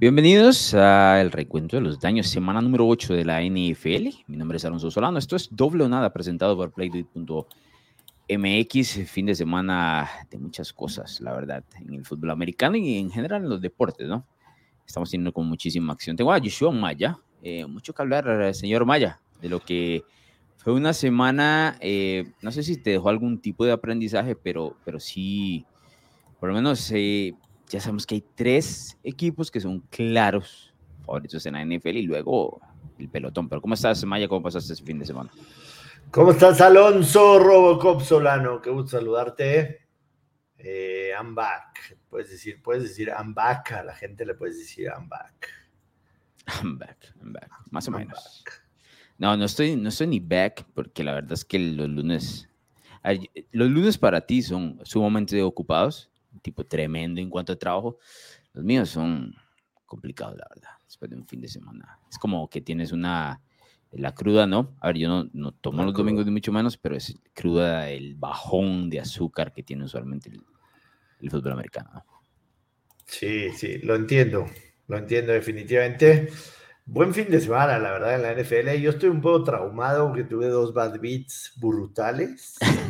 Bienvenidos al recuento de los daños, semana número 8 de la NFL. Mi nombre es Alonso Solano. Esto es doble o nada presentado por Playduit.mx. Fin de semana de muchas cosas, la verdad, en el fútbol americano y en general en los deportes, ¿no? Estamos teniendo con muchísima acción. Tengo a Joshua Maya. Eh, mucho que hablar, señor Maya, de lo que fue una semana, eh, no sé si te dejó algún tipo de aprendizaje, pero, pero sí, por lo menos. Eh, ya sabemos que hay tres equipos que son claros favoritos en la NFL y luego el pelotón. Pero ¿cómo estás, Maya? ¿Cómo pasaste ese fin de semana? ¿Cómo estás, Alonso Robocop Solano? Qué gusto saludarte. Eh, I'm back. Puedes decir, puedes decir I'm back. A la gente le puedes decir I'm back. I'm back, I'm back. Más o menos. No, no estoy, no estoy ni back porque la verdad es que los lunes, los lunes para ti son sumamente ocupados tipo tremendo en cuanto a trabajo. Los míos son complicados, la verdad, después de un fin de semana. Es como que tienes una, la cruda, ¿no? A ver, yo no, no tomo los domingos ni mucho menos, pero es cruda el bajón de azúcar que tiene usualmente el, fútbol americano. Sí, sí, lo entiendo, lo entiendo definitivamente. Buen fin de semana, la verdad, en la NFL. Yo estoy un poco traumado porque tuve dos bad beats brutales.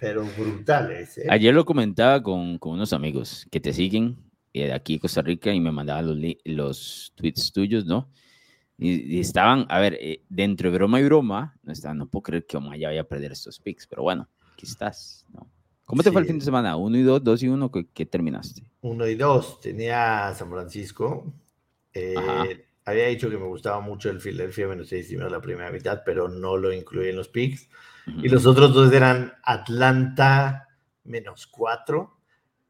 pero brutales. ¿eh? Ayer lo comentaba con, con, unos amigos que te siguen eh, de aquí de Costa Rica y me mandaban los, los tweets tuyos, ¿no? Y, estaban, a ver, eh, dentro de broma y broma, no, estaban, no puedo creer que Omaya vaya a perder estos picks, pero bueno, aquí estás, ¿no? ¿Cómo te fue el fin de semana? ¿Uno y dos, dos y uno? ¿Qué, terminaste? Uno y dos. Tenía San Francisco. había dicho que me gustaba mucho el Philadelphia menos seis y la primera mitad, pero no lo incluí en los picks. Y los otros dos eran Atlanta menos cuatro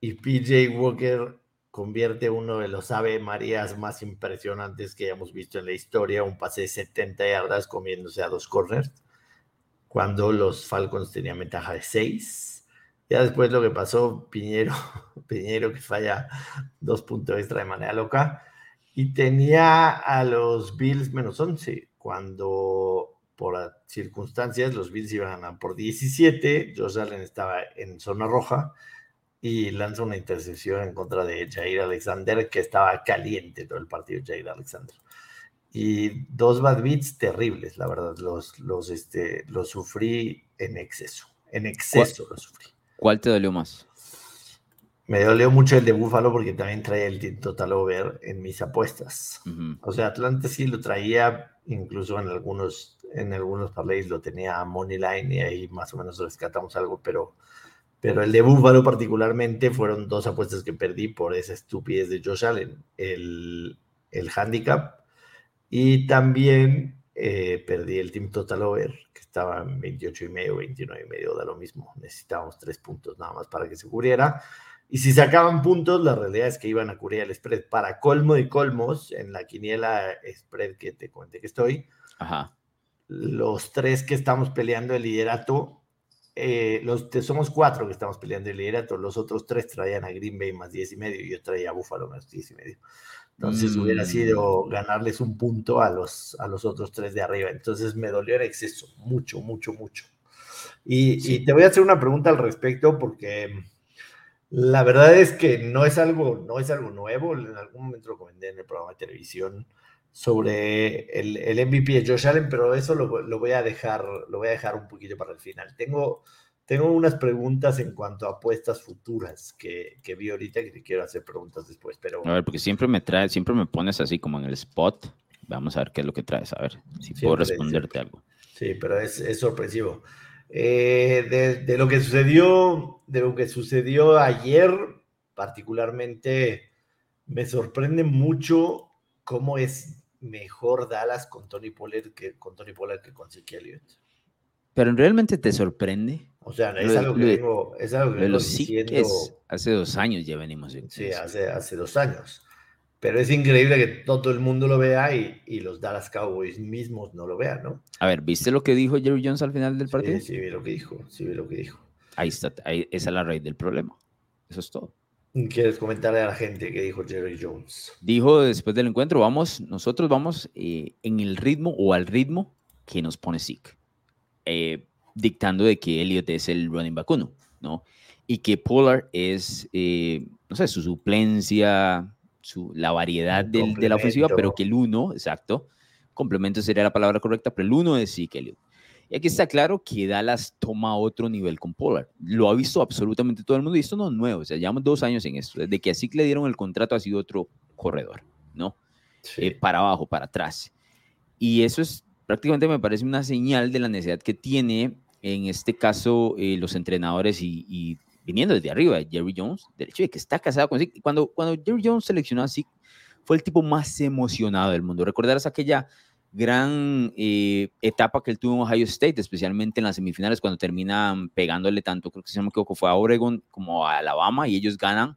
y PJ Walker convierte uno de los Ave Marías más impresionantes que hayamos visto en la historia, un pase de 70 yardas comiéndose a dos corners, cuando los Falcons tenían ventaja de 6. Ya después lo que pasó, Piñero, Piñero que falla dos puntos extra de manera loca, y tenía a los Bills menos 11, cuando por circunstancias, los Bills iban a ganar por 17, Josh Allen estaba en zona roja y lanza una intercepción en contra de Jair Alexander, que estaba caliente todo el partido, Jair Alexander. Y dos bad beats terribles, la verdad, los, los, este, los sufrí en exceso, en exceso los sufrí. ¿Cuál te dolió más? Me dolió mucho el de Búfalo porque también traía el total over en mis apuestas. O sea, Atlanta sí lo traía, incluso en algunos en algunos parlays lo tenía money line y ahí más o menos rescatamos algo, pero, pero el de Buffalo particularmente fueron dos apuestas que perdí por esa estupidez de Josh Allen, el, el handicap y también eh, perdí el team total over que estaba en 28 y medio, 29 y medio, da lo mismo, necesitábamos tres puntos nada más para que se cubriera. Y si sacaban puntos, la realidad es que iban a cubrir el spread. Para colmo de colmos, en la quiniela spread que te comenté que estoy, Ajá los tres que estamos peleando el liderato, eh, los, somos cuatro que estamos peleando el liderato, los otros tres traían a Green Bay más 10 y medio y yo traía a Buffalo más 10 y medio. Entonces hubiera mm. sido ganarles un punto a los, a los otros tres de arriba. Entonces me dolió en exceso, mucho, mucho, mucho. Y, y te voy a hacer una pregunta al respecto porque la verdad es que no es algo, no es algo nuevo. En algún momento lo comenté en el programa de televisión sobre el, el, MVP de Josh Allen, pero eso lo, lo, voy a dejar, lo voy a dejar un poquito para el final. Tengo, tengo unas preguntas en cuanto a apuestas futuras que, que vi ahorita que te quiero hacer preguntas después, pero... A ver, porque siempre me traes, siempre me pones así como en el spot. Vamos a ver qué es lo que traes, a ver si puedo responderte algo. Sí, pero es, es sorpresivo. Eh, de, de, lo que sucedió, de lo que sucedió ayer, particularmente, me sorprende mucho cómo es mejor Dallas con Tony Pollard que con Tony Pollard que con Zeke Elliott. Pero realmente te sorprende. O sea, es algo que vengo, es algo que vengo diciendo. hace dos años ya venimos. Sí, hace, hace dos años. Pero es increíble que todo el mundo lo vea y, y, los Dallas Cowboys mismos no lo vean, ¿no? A ver, ¿viste lo que dijo Jerry Jones al final del partido? Sí, sí, vi lo que dijo, sí, vi lo que dijo. Ahí está, ahí, esa es la raíz del problema. Eso es todo. ¿Quieres comentarle a la gente qué dijo Jerry Jones? Dijo después del encuentro, vamos, nosotros vamos eh, en el ritmo o al ritmo que nos pone Zeke, eh, dictando de que Elliot es el running back uno, ¿no? Y que Pollard es, eh, no sé, su suplencia, su, la variedad del, de la ofensiva, pero que el uno, exacto, complemento sería la palabra correcta, pero el uno es Zeke Elliott. Y aquí está claro que Dallas toma otro nivel con Pollard. Lo ha visto absolutamente todo el mundo y esto no es nuevo. O sea, llevamos dos años en esto. Desde que así le dieron el contrato ha sido otro corredor, ¿no? Eh, para abajo, para atrás. Y eso es prácticamente me parece una señal de la necesidad que tiene en este caso eh, los entrenadores y, viniendo desde arriba, Jerry Jones, del hecho de que está casado con Zeke. Cuando, cuando Jerry Jones seleccionó a Zeke, fue el tipo más emocionado del mundo. Recordarás aquella gran eh, etapa que él tuvo en Ohio State, especialmente en las semifinales, cuando terminan pegándole tanto, creo que si no me equivoco, fue a Oregon como a Alabama, y ellos ganan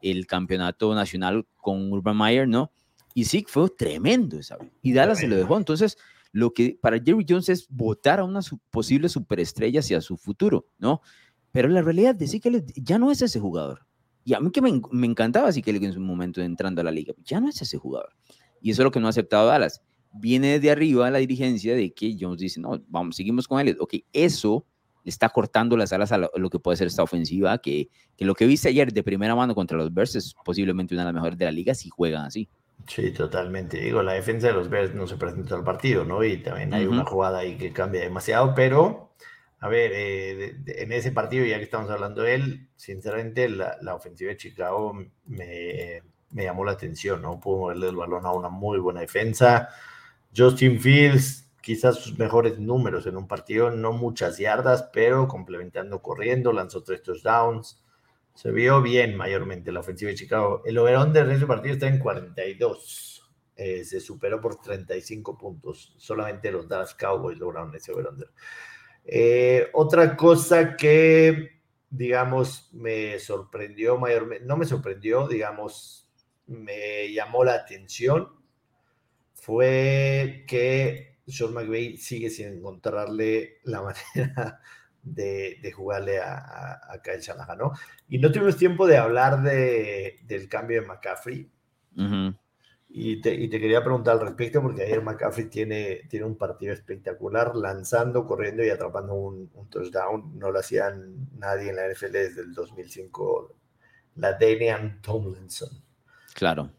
el campeonato nacional con Urban Meyer, ¿no? Y sí, fue tremendo, ¿sabes? Y Dallas se lo dejó. Entonces, lo que para Jerry Jones es votar a una posible superestrella hacia su futuro, ¿no? Pero la realidad es que ya no es ese jugador. Y a mí que me, me encantaba que en su momento entrando a la liga, ya no es ese jugador. Y eso es lo que no ha aceptado Dallas viene de arriba la dirigencia de que Jones dice, no, vamos, seguimos con él. Ok, eso le está cortando las alas a lo, que puede ser esta ofensiva, que, que, lo que viste ayer de primera mano contra los Bears es posiblemente una de las mejores de la liga si juegan así. Sí, totalmente. Digo, la defensa de los Bears no se presentó al partido, ¿no? Y también hay una jugada ahí que cambia demasiado, pero, a ver, eh, en ese partido, ya que estamos hablando de él, sinceramente la, la ofensiva de Chicago me, me, llamó la atención, ¿no? Pudo moverle el balón a una muy buena defensa. Justin Fields, quizás sus mejores números en un partido, no muchas yardas, pero complementando corriendo, lanzó tres touchdowns. Se vio bien mayormente la ofensiva de Chicago. El over de ese partido está en 42. Eh, se superó por 35 puntos. Solamente los Dallas Cowboys lograron ese over eh, otra cosa que, digamos, me sorprendió mayormente, no me sorprendió, digamos, me llamó la atención fue que Sean McVay sigue sin encontrarle la manera de, jugarle a, a, Kyle Shanahan, ¿no? Y no tuvimos tiempo de hablar de, del cambio de McCaffrey. y, te, y, te, quería preguntar al respecto, porque ayer McCaffrey tiene, tiene un partido espectacular, lanzando, corriendo y atrapando un, un touchdown. No lo hacían nadie en la NFL desde el 2005, la Damian Tomlinson. Claro,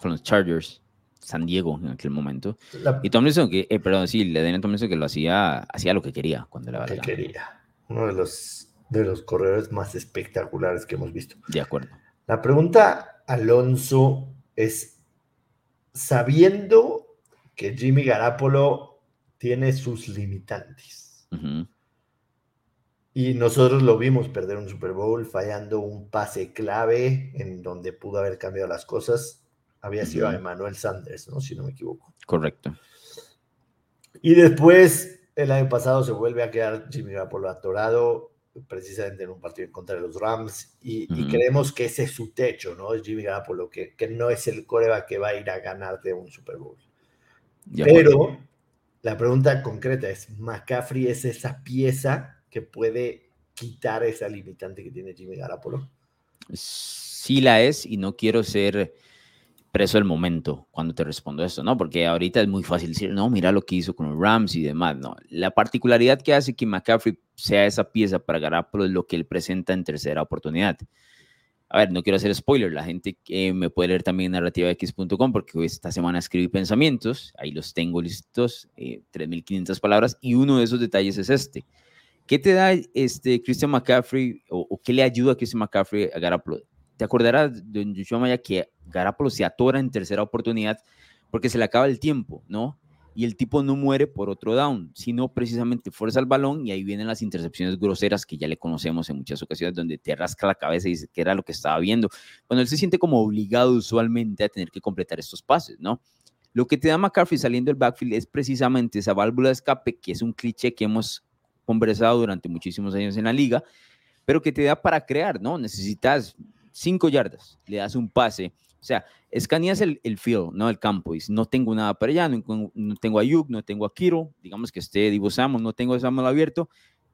con los Chargers. San Diego en aquel momento. Y Tomlinson, que, eh, perdón, sí, le den Tomlinson que lo hacía, hacía lo que quería cuando le que quería. Uno de los, de los corredores más espectaculares que hemos visto. De acuerdo. La pregunta, Alonso, es, sabiendo que Jimmy Garapolo tiene sus limitantes, y nosotros lo vimos perder un Super Bowl fallando un pase clave en donde pudo haber cambiado las cosas había sido a Emmanuel Sanders, ¿no? Si no me equivoco. Correcto. Y después, el año pasado, se vuelve a quedar Jimmy Garoppolo atorado, precisamente en un partido en contra de los Rams, y, creemos que ese es su techo, ¿no? Es Jimmy Garoppolo, que, que no es el coreba que va a ir a ganarte un Super Bowl. Pero la pregunta concreta es, ¿McCaffrey es esa pieza que puede quitar esa limitante que tiene Jimmy Garoppolo? Sí la es, y no quiero ser preso el momento cuando te respondo esto, ¿no? Porque ahorita es muy fácil decir, no, mira lo que hizo con los Rams y demás, ¿no? La particularidad que hace que McCaffrey sea esa pieza para Garapolo es lo que él presenta en tercera oportunidad. A ver, no quiero hacer spoiler, la gente que me puede leer también narrativax.com porque esta semana escribí pensamientos, ahí los tengo listos, 3.500 eh, palabras, y uno de esos detalles es este. ¿Qué te da este Christian McCaffrey o, qué le ayuda a Christian McCaffrey a Garapolo? Te acordarás Joshua Maya que Garapolo se atora en tercera oportunidad porque se le acaba el tiempo, ¿no? Y el tipo no muere por otro down, sino precisamente fuerza el balón y ahí vienen las intercepciones groseras que ya le conocemos en muchas ocasiones, donde te rasca la cabeza y dice que era lo que estaba viendo. Cuando él se siente como obligado usualmente a tener que completar estos pases, ¿no? Lo que te da McCarthy saliendo del backfield es precisamente esa válvula de escape, que es un cliché que hemos conversado durante muchísimos años en la liga, pero que te da para crear, ¿no? Necesitas cinco yardas, le das un pase. O sea, escaneas el, el field, ¿no? El campo. Y no tengo nada para allá, no, tengo a Yuk, no tengo a Kiro, digamos que esté Divo Samuel, no tengo a Samuel abierto,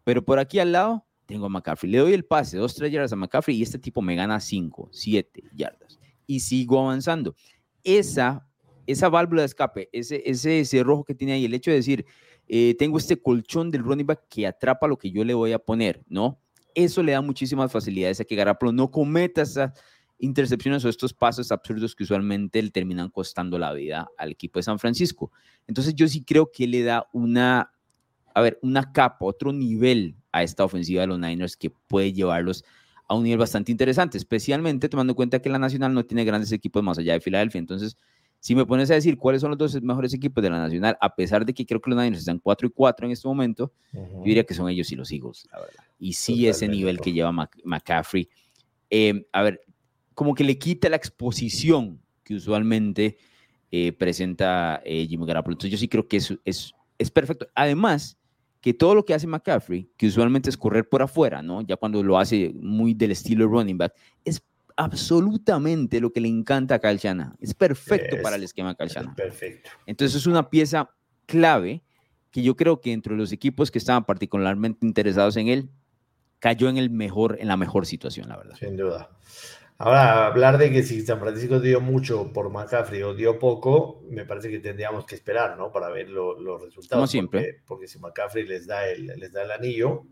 pero por aquí al lado tengo a McCaffrey. Le doy el pase, dos, tres yardas a McCaffrey y este tipo me gana cinco, siete yardas. Y sigo avanzando. Esa, esa válvula de escape, ese, ese, ese rojo que tiene ahí, el hecho de decir, eh, tengo este colchón del running back que atrapa lo que yo le voy a poner, ¿no? Eso le da muchísimas facilidades a que Garapolo no cometa esas intercepciones o estos pasos absurdos que usualmente le terminan costando la vida al equipo de San Francisco. Entonces yo sí creo que le da una, a ver, una capa, otro nivel a esta ofensiva de los Niners que puede llevarlos a un nivel bastante interesante, especialmente tomando en cuenta que la Nacional no tiene grandes equipos más allá de Filadelfia. Entonces, si me pones a decir cuáles son los dos mejores equipos de la Nacional, a pesar de que creo que los Niners están 4 y 4 en este momento, yo diría que son ellos y los Eagles, la verdad. Y sí ese nivel que lleva McCaffrey. Eh, a ver, como que le quita la exposición que usualmente eh, presenta eh, Jimmy Garoppolo. Entonces yo sí creo que eso es, es perfecto. Además, que todo lo que hace McCaffrey, que usualmente es correr por afuera, ¿no? Ya cuando lo hace muy del estilo running back, es absolutamente lo que le encanta a Kyle Es perfecto para el esquema Kyle Perfecto. Entonces es una pieza clave que yo creo que entre los equipos que estaban particularmente interesados en él, cayó en el mejor, en la mejor situación, la verdad. Sin duda. Ahora, hablar de que si San Francisco dio mucho por McCaffrey o dio poco, me parece que tendríamos que esperar, ¿no? Para ver los resultados. Como siempre. Porque, si McCaffrey les da el, les da el anillo,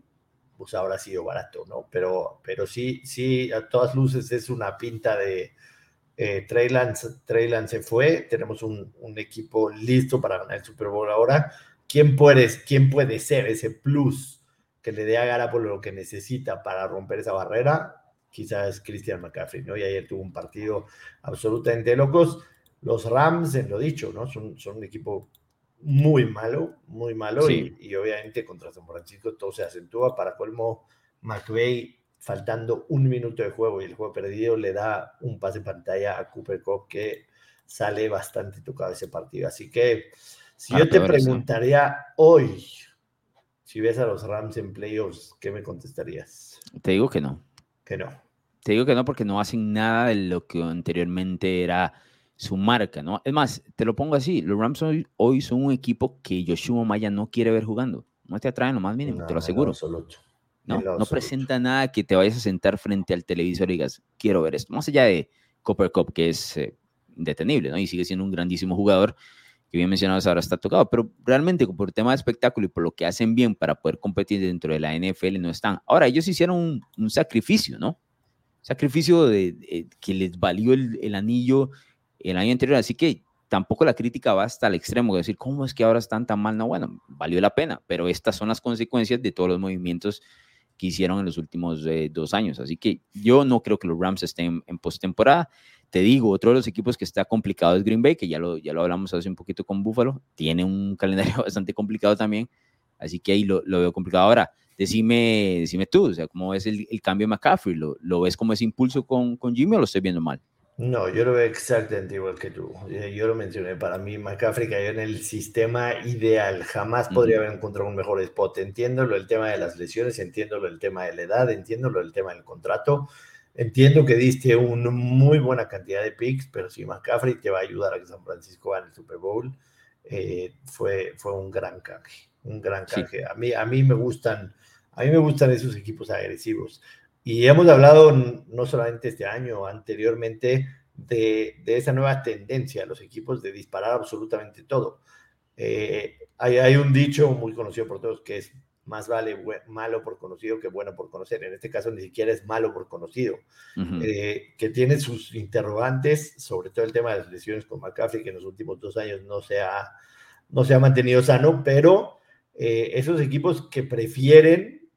pues habrá sido barato, ¿no? Pero, pero sí, sí, a todas luces es una pinta de eh, Lance, se fue, tenemos un, equipo listo para ganar el Super Bowl ahora. ¿Quién puede, ¿Quién puede ser ese plus que le dé a Gara por lo que necesita para romper esa barrera? Quizás Christian McCaffrey, ¿no? Y ayer tuvo un partido absolutamente locos. Los Rams, en lo dicho, ¿no? Son un equipo muy malo, muy malo, y, obviamente contra San Francisco todo se acentúa. Para colmo, McVeigh, faltando un minuto de juego y el juego perdido, le da un pase pantalla a Cooper Cup que sale bastante tocado ese partido. Así que si yo te preguntaría hoy, si ves a los Rams en playoffs, ¿qué me contestarías? Te digo que no. Que no. Te digo que no porque no hacen nada de lo que anteriormente era su marca, ¿no? Es más, te lo pongo así, los Rams hoy, son un equipo que Yoshua Maya no quiere ver jugando. No te atraen lo más mínimo, te lo aseguro. No, no presenta nada que te vayas a sentar frente al televisor y digas, quiero ver esto. Más allá de Copper Cup, que es eh, indetenible, ¿no? Y sigue siendo un grandísimo jugador, que bien mencionado ahora está tocado, pero realmente por el tema de espectáculo y por lo que hacen bien para poder competir dentro de la NFL no están. Ahora, ellos hicieron un, un sacrificio, ¿no? Sacrificio de, que les valió el, el anillo el año anterior. Así que tampoco la crítica va hasta el extremo de decir, ¿cómo es que ahora están tan mal? No, bueno, valió la pena, pero estas son las consecuencias de todos los movimientos que hicieron en los últimos eh, dos años. Así que yo no creo que los Rams estén en postemporada. Te digo, otro de los equipos que está complicado es Green Bay, que ya lo, ya lo hablamos hace un poquito con Buffalo. Tiene un calendario bastante complicado también. Así que ahí lo, lo veo complicado. Ahora, decime, decime tú, o sea, ¿cómo ves el, el cambio de McCaffrey? ¿Lo, ¿Lo, ves como ese impulso con, con Jimmy o lo estoy viendo mal? No, yo lo veo exactamente igual que tú. Eh, yo lo mencioné, para mí McCaffrey cayó en el sistema ideal. Jamás podría haber encontrado un mejor spot. Entiendo lo del tema de las lesiones, entiendo lo del tema de la edad, entiendo lo del tema del contrato. Entiendo que diste una muy buena cantidad de picks, pero si McCaffrey te va a ayudar a que San Francisco gane el Super Bowl, eh, fue, fue un gran canje, un gran canje. A, mí, a mí me gustan, a mí me gustan esos equipos agresivos. Y hemos hablado no solamente este año, anteriormente, de, esa nueva tendencia los equipos de disparar absolutamente todo. Eh, hay, un dicho muy conocido por todos que es más vale malo por conocido que bueno por conocer. En este caso ni siquiera es malo por conocido, eh, que tiene sus interrogantes, sobre todo el tema de las lesiones con McCaffrey, que en los últimos dos años no se ha, no se ha mantenido sano, pero eh, esos equipos que prefieren,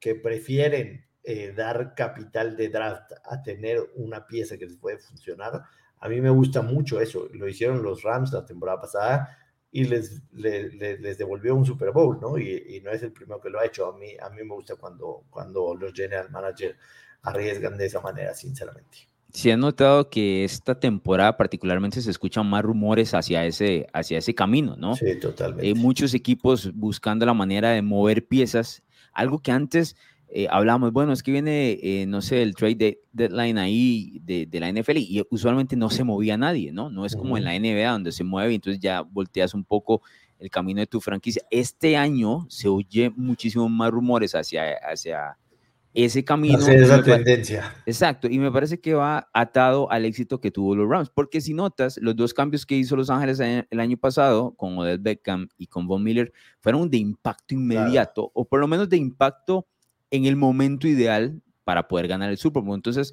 que prefieren eh, dar capital de draft a tener una pieza que les puede funcionar. A mí me gusta mucho eso. Lo hicieron los Rams la temporada pasada y les, les, devolvió un Super Bowl, ¿no? Y, no es el primero que lo ha hecho. A mí, a mí me gusta cuando, cuando los general managers arriesgan de esa manera, sinceramente. He notado que esta temporada particularmente se escuchan más rumores hacia ese, hacia ese camino, ¿no? Sí, totalmente. Hay muchos equipos buscando la manera de mover piezas, algo que antes eh, hablamos, bueno, es que viene, eh, no sé, el trade deadline ahí de, la NFL y usualmente no se movía nadie, ¿no? No es como en la NBA donde se mueve y entonces ya volteas un poco el camino de tu franquicia. Este año se oye muchísimo más rumores hacia, hacia ese camino. esa tendencia. Exacto, y me parece que va atado al éxito que tuvo los Rams, porque si notas, los dos cambios que hizo Los Ángeles el año pasado con Odell Beckham y con Von Miller fueron de impacto inmediato, o por lo menos de impacto en el momento ideal para poder ganar el Super Bowl. Entonces,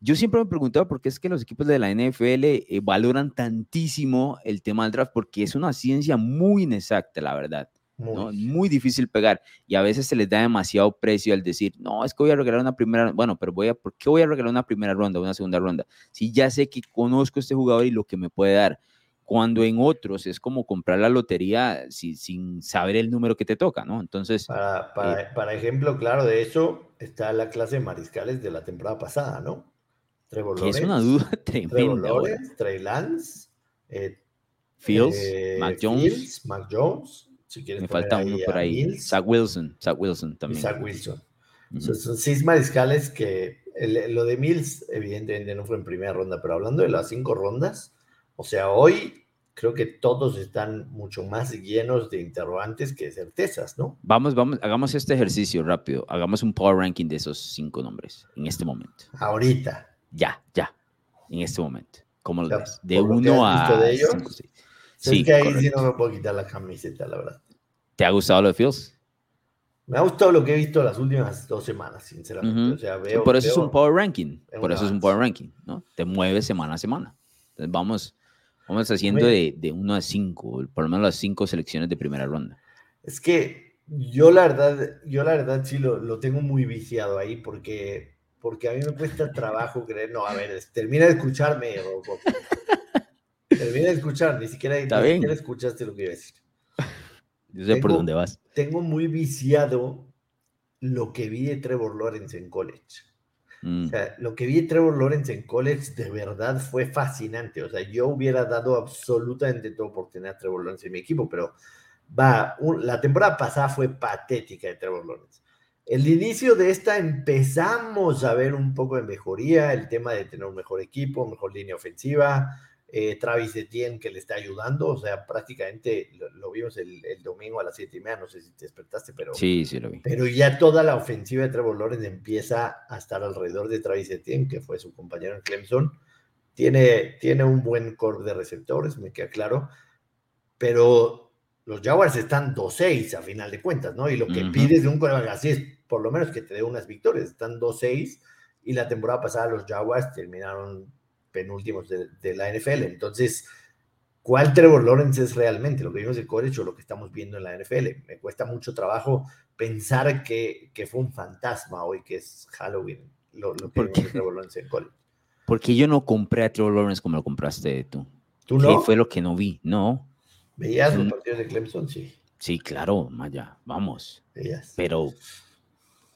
yo siempre me he preguntado por qué es que los equipos de la NFL eh, valoran tantísimo el tema del draft, porque es una ciencia muy inexacta, la verdad. Muy. difícil pegar y a veces se les da demasiado precio al decir, no, es que voy a regalar una primera, bueno, pero voy a, ¿por qué voy a regalar una primera ronda, una segunda ronda? Si ya sé que conozco a este jugador y lo que me puede dar. Cuando en otros es como comprar la lotería sin saber el número que te toca, ¿no? Entonces... Para, para, eh, ejemplo, claro, de eso está la clase de mariscales de la temporada pasada, ¿no? Trevor Lawrence, es una duda tremenda. Trevor Lawrence, Trey Lance, eh, Fields, eh, Mac Jones. Mac Jones me falta uno por ahí. Zach Wilson. Zach Wilson también. Zach Wilson. son seis mariscales que lo de Mills, evidentemente, no fue en primera ronda, pero hablando de las cinco rondas, o sea, hoy creo que todos están mucho más llenos de interrogantes que de certezas, ¿no? Vamos, vamos, hagamos este ejercicio rápido. Hagamos un power ranking de esos cinco nombres en este momento. Ahorita. Ya, ya. En este momento. ¿Cómo lo ves? De uno a. De ellos, Sí, que ahí sí no me puedo quitar la camiseta, la verdad. ¿Te ha gustado lo de Fields? Me ha gustado lo que he visto las últimas dos semanas, sinceramente. o sea, veo, por eso es un power ranking. Por eso es un power ranking, ¿no? Te mueve semana a semana. Entonces vamos, vamos haciendo de, de 1 a 5, por lo menos las cinco selecciones de primera ronda. Es que yo la verdad, yo la verdad sí lo, lo tengo muy viciado ahí porque, porque a mí me cuesta trabajo creer, no, a ver, termina de escucharme, Termina de escuchar, ni siquiera, escuchaste lo que iba a decir. Yo sé por dónde vas. Tengo muy viciado lo que vi de Trevor Lawrence en college. Mm. O sea, lo que vi Trevor Lawrence en college de verdad fue fascinante. O sea, yo hubiera dado absolutamente todo por tener a Trevor Lawrence en mi equipo, pero va, la temporada pasada fue patética de Trevor Lawrence. El inicio de esta empezamos a ver un poco de mejoría, el tema de tener un mejor equipo, mejor línea ofensiva, eh, Travis Etienne que le está ayudando, o sea, prácticamente lo, vimos el, domingo a las siete y media, no sé si te despertaste, pero, sí, sí lo vi. pero ya toda la ofensiva de Trevor Lawrence empieza a estar alrededor de Travis Etienne, que fue su compañero en Clemson. Tiene, tiene un buen core de receptores, me queda claro, pero los Jaguars están 2-6 a final de cuentas, ¿no? Y lo que pides de un coreback así es por lo menos que te dé unas victorias, están 2-6 y la temporada pasada los Jaguars terminaron penúltimos de, la NFL. Entonces, ¿cuál Trevor Lawrence es realmente? ¿Lo que vimos de college o lo que estamos viendo en la NFL? Me cuesta mucho trabajo pensar que, que fue un fantasma hoy, que es Halloween, lo, lo que vimos de Trevor Lawrence en college. Porque yo no compré a Trevor Lawrence como lo compraste tú. ¿Tú no? ¿Qué fue lo que no vi? No. ¿Veías los partidos de Clemson? Sí. Sí, claro, Maya, vamos. ¿Veías? Pero,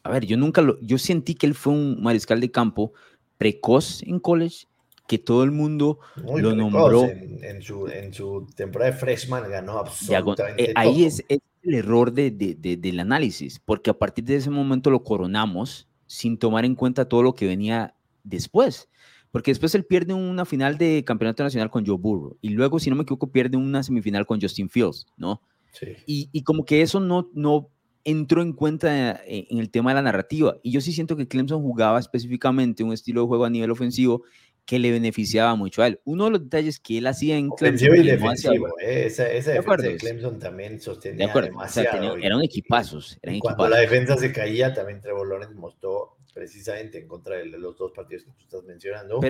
a ver, yo nunca lo, yo sentí que él fue un mariscal de campo precoz en college que todo el mundo lo nombró. En, su, temporada de freshman ganó absolutamente eh, Ahí es, el error de, del análisis, porque a partir de ese momento lo coronamos sin tomar en cuenta todo lo que venía después. Porque después él pierde una final de campeonato nacional con Joe Burrow y luego, si no me equivoco, pierde una semifinal con Justin Fields, ¿no? Sí. Y, y como que eso no, no entró en cuenta eh, en el tema de la narrativa. Y yo sí siento que Clemson jugaba específicamente un estilo de juego a nivel ofensivo que le beneficiaba mucho a él. Uno de los detalles que él hacía en Clemson. y defensivo, eh, esa, esa defensa de Clemson también sostenía de demasiado. eran equipazos. cuando la defensa se caía, también Trevor Lawrence mostró precisamente en contra de los dos partidos que tú estás mencionando,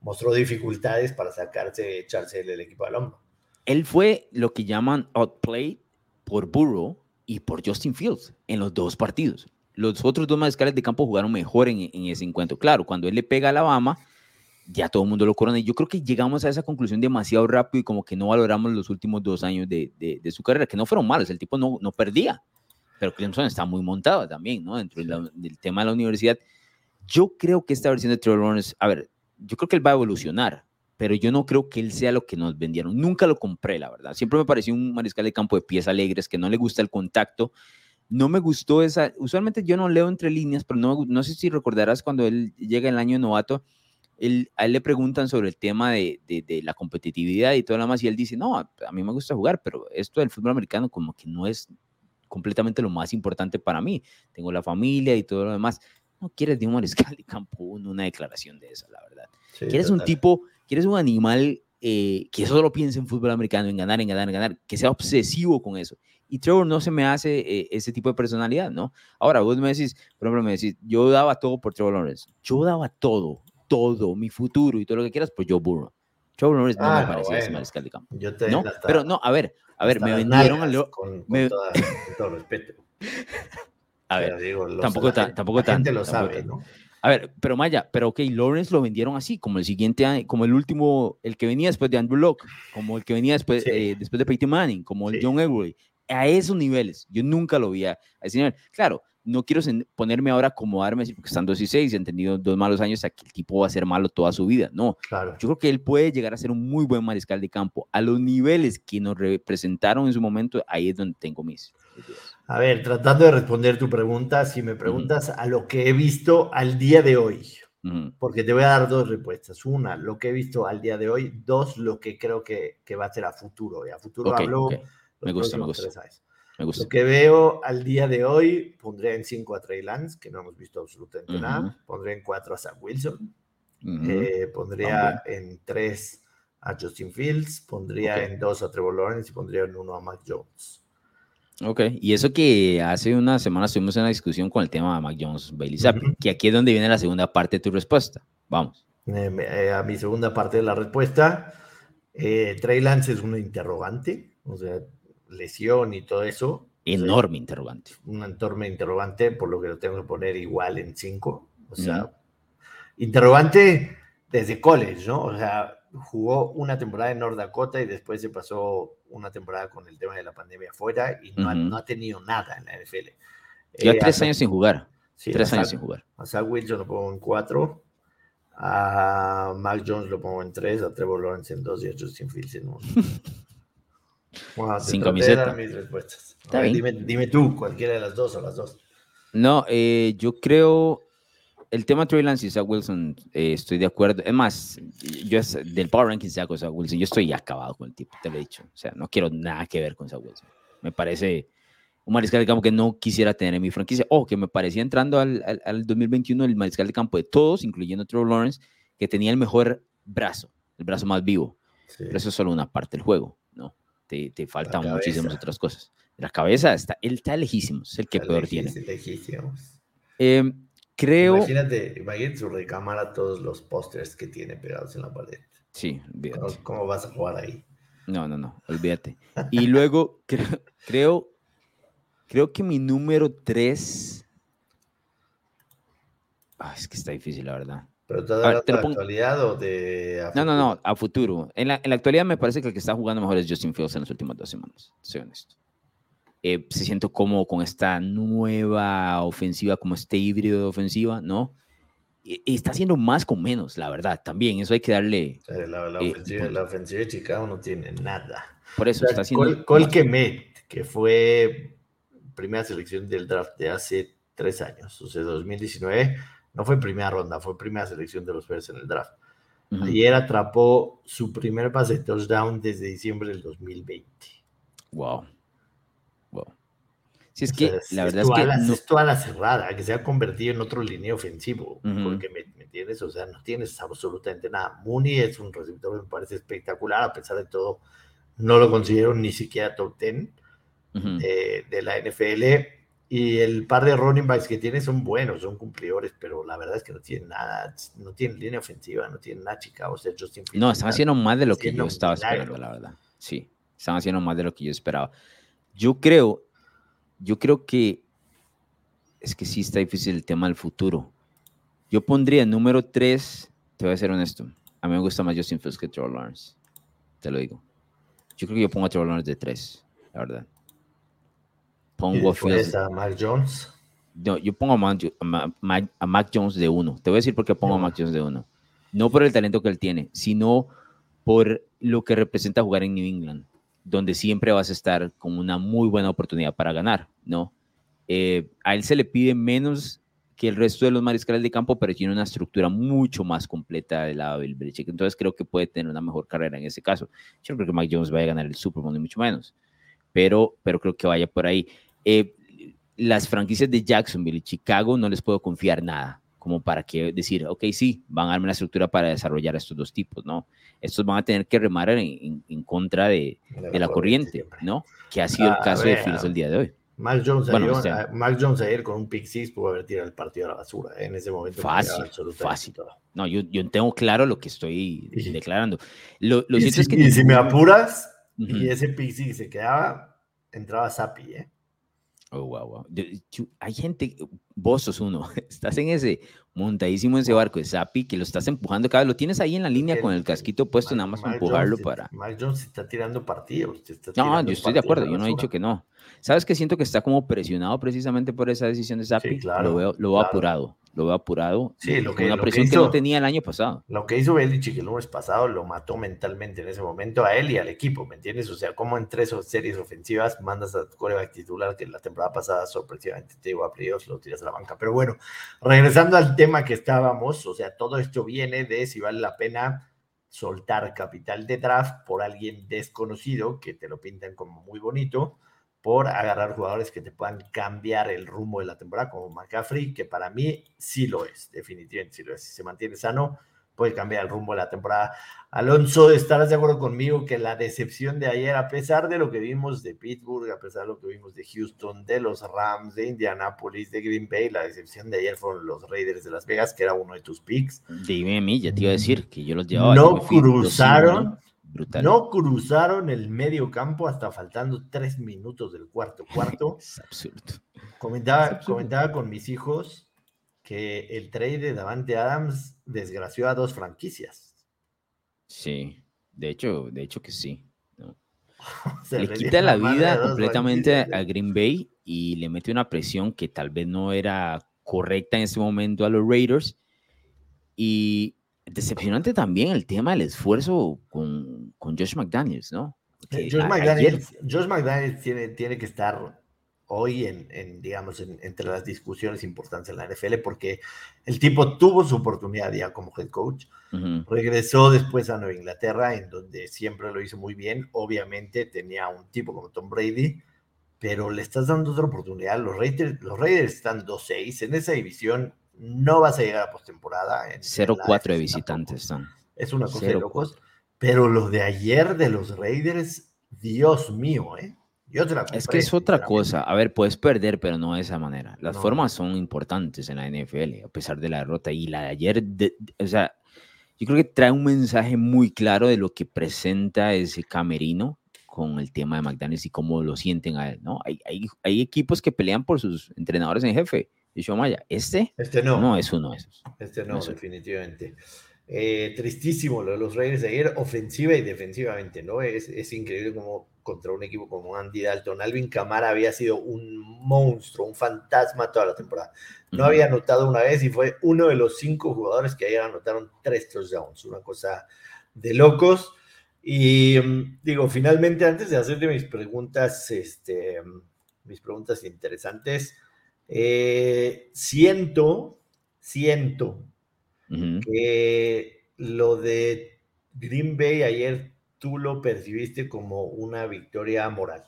mostró dificultades para sacarse, echarse el, equipo al hombro. Él fue lo que llaman outplay por Burrow y por Justin Fields en los dos partidos. Los otros dos mariscales de campo jugaron mejor en, en ese encuentro. Claro, cuando él le pega a Alabama, ya todo el mundo lo corona. Y yo creo que llegamos a esa conclusión demasiado rápido y como que no valoramos los últimos dos años de, de, su carrera, que no fueron malos, el tipo no, no perdía. Pero Clemson está muy montado también, ¿no? Dentro del tema de la universidad. Yo creo que esta versión de Trevor Lawrence, a ver, yo creo que él va a evolucionar, pero yo no creo que él sea lo que nos vendieron. Nunca lo compré, la verdad. Siempre me pareció un mariscal de campo de pies alegres, que no le gusta el contacto. No me gustó esa, usualmente yo no leo entre líneas, pero no, no sé si recordarás cuando él llega el año novato, a él le preguntan sobre el tema de, la competitividad y todo lo demás, y él dice, no, a, mí me gusta jugar, pero esto del fútbol americano como que no es completamente lo más importante para mí. Tengo la familia y todo lo demás. no quieres de un mariscal de campo una declaración de esa, la verdad. quieres un tipo, quieres un animal eh, que solo piense en fútbol americano, en ganar, en ganar, en ganar, que sea obsesivo con eso. Y Trevor no se me hace eh, ese tipo de personalidad, ¿no? Ahora, vos me decís, por ejemplo, me decís, yo daba todo por Trevor Lawrence. Yo daba todo, todo, mi futuro y todo lo que quieras, pues yo burro. Trevor Lawrence no me ah, parecía ese mariscal de campo. Yo te ¿No? Pero no, a ver, a ver, me vendieron al... Con, con, todo respeto. A ver, tampoco, tan, tampoco la gente lo sabe, ¿no? A ver, pero Maya, pero ok, Lawrence lo vendieron así, como el siguiente, como el último, el que venía después de Andrew Locke, como el que venía después, eh, después de Peyton Manning, como el John Elway, a esos niveles. Yo nunca lo vi a, ese nivel. Claro, no quiero ponerme ahora a acomodarme, porque están 2 y 6 y han tenido dos malos años, a que el tipo va a ser malo toda su vida. No, claro. yo creo que él puede llegar a ser un muy buen mariscal de campo. A los niveles que nos representaron en su momento, ahí es donde tengo mis. A ver, tratando de responder tu pregunta, si me preguntas a lo que he visto al día de hoy, porque te voy a dar dos respuestas. Una, lo que he visto al día de hoy. Dos, lo que creo que, que va a ser a futuro. Y a futuro hablo. Me gusta, me gusta. Me gusta. Lo que veo al día de hoy, pondré en 5 a Trey Lance, que no hemos visto absolutamente nada. Pondré en 4 a Sam Wilson. Eh, pondría en 3 a Justin Fields. Pondría en 2 a Trevor Lawrence y pondría en 1 a Mac Jones. Ok, y eso que hace una semana tuvimos una discusión con el tema de Mac Jones, Bailey Zappi, que aquí es donde viene la segunda parte de tu respuesta. Vamos. Eh, eh, a mi segunda parte de la respuesta, eh, Trey Lance es un interrogante, o sea, lesión y todo eso. Enorme interrogante. Un enorme interrogante, por lo que lo tengo que poner igual en cinco. O sea, interrogante desde college, ¿no? O sea, jugó una temporada en North Dakota y después se pasó una temporada con el tema de la pandemia afuera y no, ha, tenido nada en la NFL. Ya eh, tres años sin jugar. tres años sin jugar. A Zach Wilson lo pongo en cuatro. A Mac Jones lo pongo en tres. A Trevor Lawrence en dos y a Justin Fields en uno. sin camiseta. Mis respuestas. dime, dime, tú, cualquiera de las dos o las dos. No, eh, yo creo el tema Trey Lance y Zach Wilson, eh, estoy de acuerdo. Es más, yo es, del Power Ranking Zach Wilson, yo estoy acabado con el tipo, te lo he dicho. O sea, no quiero nada que ver con Zach Wilson. Me parece un mariscal de campo que no quisiera tener en mi franquicia, o que me parecía entrando al, al, 2021 el mariscal de campo de todos, incluyendo Trevor Lawrence, que tenía el mejor brazo, el brazo más vivo. Pero eso es solo una parte del juego. Te, te faltan muchísimas otras cosas. La cabeza está, él está lejísimo, es el que peor tiene. Eh, Creo. Imagínate, imagínate su recámara, todos los pósters que tiene pegados en la pared. Sí, olvídate. ¿Cómo, vas a jugar ahí? No, no, no, olvídate. Y luego creo, creo, que mi número 3. Ah, es que está difícil, la verdad. ¿Pero te, de actualidad o de.? no, no, no, a futuro. En la, en la actualidad me parece que el que está jugando mejor es Justin Fields en las últimas dos semanas, soy honesto. Eh, se siento como con esta nueva ofensiva, como este híbrido de ofensiva, ¿no? Y, está haciendo más con menos, la verdad, también, eso hay que darle... La, eh, ofensiva, de Chicago no tiene nada. Por eso está haciendo... Col, Kemet, que fue primera selección del draft de hace tres años, o sea, 2019, no fue primera ronda, fue primera selección de los Bears en el draft. Ayer atrapó su primer pase de touchdown desde diciembre del 2020. Wow. Si es que la verdad es, que. no... Es toda la cerrada, que se ha convertido en otro línea ofensivo. Porque me, entiendes, o sea, no tienes absolutamente nada. Mooney es un receptor que me parece espectacular, a pesar de todo, no lo considero ni siquiera top 10 de, la NFL. Y el par de running backs que tiene son buenos, son cumplidores, pero la verdad es que no tienen nada, no tienen línea ofensiva, no tienen nada chica. O sea, Justin no, están haciendo más de lo que yo estaba esperando, la verdad. Sí, están haciendo más de lo que yo esperaba. Yo creo, yo creo que es que sí está difícil el tema del futuro. Yo pondría número 3, te voy a ser honesto. A mí me gusta más Justin Fields que Trevor Lawrence. Te lo digo. Yo creo que yo pongo a Trevor Lawrence de 3, la verdad. Pongo a a Mac Jones? No, yo pongo a Mac, Jones de 1. Te voy a decir por qué pongo a Mac Jones de 1. No por el talento que él tiene, sino por lo que representa jugar en New England donde siempre vas a estar con una muy buena oportunidad para ganar, ¿no? Eh, a él se le pide menos que el resto de los mariscales de campo, pero tiene una estructura mucho más completa del lado del Belichick. Entonces creo que puede tener una mejor carrera en ese caso. Yo no creo que Mike Jones vaya a ganar el Super Bowl, ni mucho menos, pero, pero creo que vaya por ahí. Eh, las franquicias de Jacksonville y Chicago no les puedo confiar nada como para que decir, ok, sí, van a darme la estructura para desarrollar estos dos tipos, ¿no? Estos van a tener que remar en, en, contra de, de, la corriente, ¿no? Que ha sido el caso de Fields el día de hoy. Mac Jones, ayer, Mac Jones ayer con un pick six pudo haber tirado el partido a la basura. ¿eh? En ese momento. Fácil, fácil. No, yo, yo, tengo claro lo que estoy declarando. Lo, lo y, si, es que y si me apuras y ese pick six se quedaba, entraba Sapi, ¿eh? Oh, wow, wow. Hay gente, vos sos uno, estás en ese, montadísimo en ese barco de Sapi, que lo estás empujando cada vez, lo tienes ahí en la línea con el casquito puesto, nada más para empujarlo para... Mike Jones está tirando partidos. no, yo estoy de acuerdo, yo no he dicho que no. ¿Sabes que siento que está como presionado precisamente por esa decisión de Sapi? claro, lo veo, lo veo apurado lo veo apurado. Sí, lo que, una presión que, no tenía el año pasado. Lo que hizo Belichick el lunes pasado lo mató mentalmente en ese momento a él y al equipo, ¿me entiendes? O sea, como en tres series ofensivas mandas a tu coreback titular que la temporada pasada sorpresivamente te iba a playoffs, lo tiras a la banca. Pero bueno, regresando al tema que estábamos, o sea, todo esto viene de si vale la pena soltar capital de draft por alguien desconocido que te lo pintan como muy bonito por agarrar jugadores que te puedan cambiar el rumbo de la temporada, como McCaffrey, que para mí sí lo es, definitivamente sí lo es. Si se mantiene sano, puede cambiar el rumbo de la temporada. Alonso, ¿estarás de acuerdo conmigo que la decepción de ayer, a pesar de lo que vimos de Pittsburgh, a pesar de lo que vimos de Houston, de los Rams, de Indianapolis, de Green Bay, la decepción de ayer fueron los Raiders de Las Vegas, que era uno de tus picks? Dime a mí, ya te iba a decir que yo los llevaba. No cruzaron no cruzaron el medio campo hasta faltando tres minutos del cuarto cuarto. es absurdo. Comentaba, comentaba con mis hijos que el trade de Davante Adams desgració a dos franquicias. Sí, de hecho, de hecho que sí. le, quita la vida completamente a ¿eh? Green Bay y le mete una presión que tal vez no era correcta en ese momento a los Raiders. Y decepcionante también el tema del esfuerzo con, con Josh McDaniels, ¿no? Josh, McDaniels, tiene, tiene que estar hoy en, digamos, entre las discusiones importantes en la NFL porque el tipo tuvo su oportunidad ya como head coach, regresó después a Nueva Inglaterra, en donde siempre lo hizo muy bien, obviamente tenía un tipo como Tom Brady, pero le estás dando otra oportunidad, los Raiders, los Raiders están 2-6, en esa división no vas a llegar a postemporada. 0-4 de visitantes están. Es una cosa de locos. Pero lo de ayer de los Raiders, Dios mío, ¿eh? Yo te la es que es otra cosa. A ver, puedes perder, pero no de esa manera. Las formas son importantes en la NFL, a pesar de la derrota. Y la de ayer, o sea, yo creo que trae un mensaje muy claro de lo que presenta ese camerino con el tema de McDaniels y cómo lo sienten a él, ¿no? Hay, hay, hay equipos que pelean por sus entrenadores en jefe yo, Maya, ¿este? Este no. No es uno de esos. Este no, definitivamente. Eh, tristísimo lo de los Raiders de ayer, ofensiva y defensivamente, ¿no? Es, es, increíble como contra un equipo como Andy Dalton. Alvin Camara había sido un monstruo, un fantasma toda la temporada. No había anotado una vez y fue uno de los cinco jugadores que ayer anotaron tres touchdowns, una cosa de locos. Y mm, digo, finalmente, antes de hacerte mis preguntas, este, mis preguntas interesantes, eh, siento, siento que lo de Green Bay ayer tú lo percibiste como una victoria moral.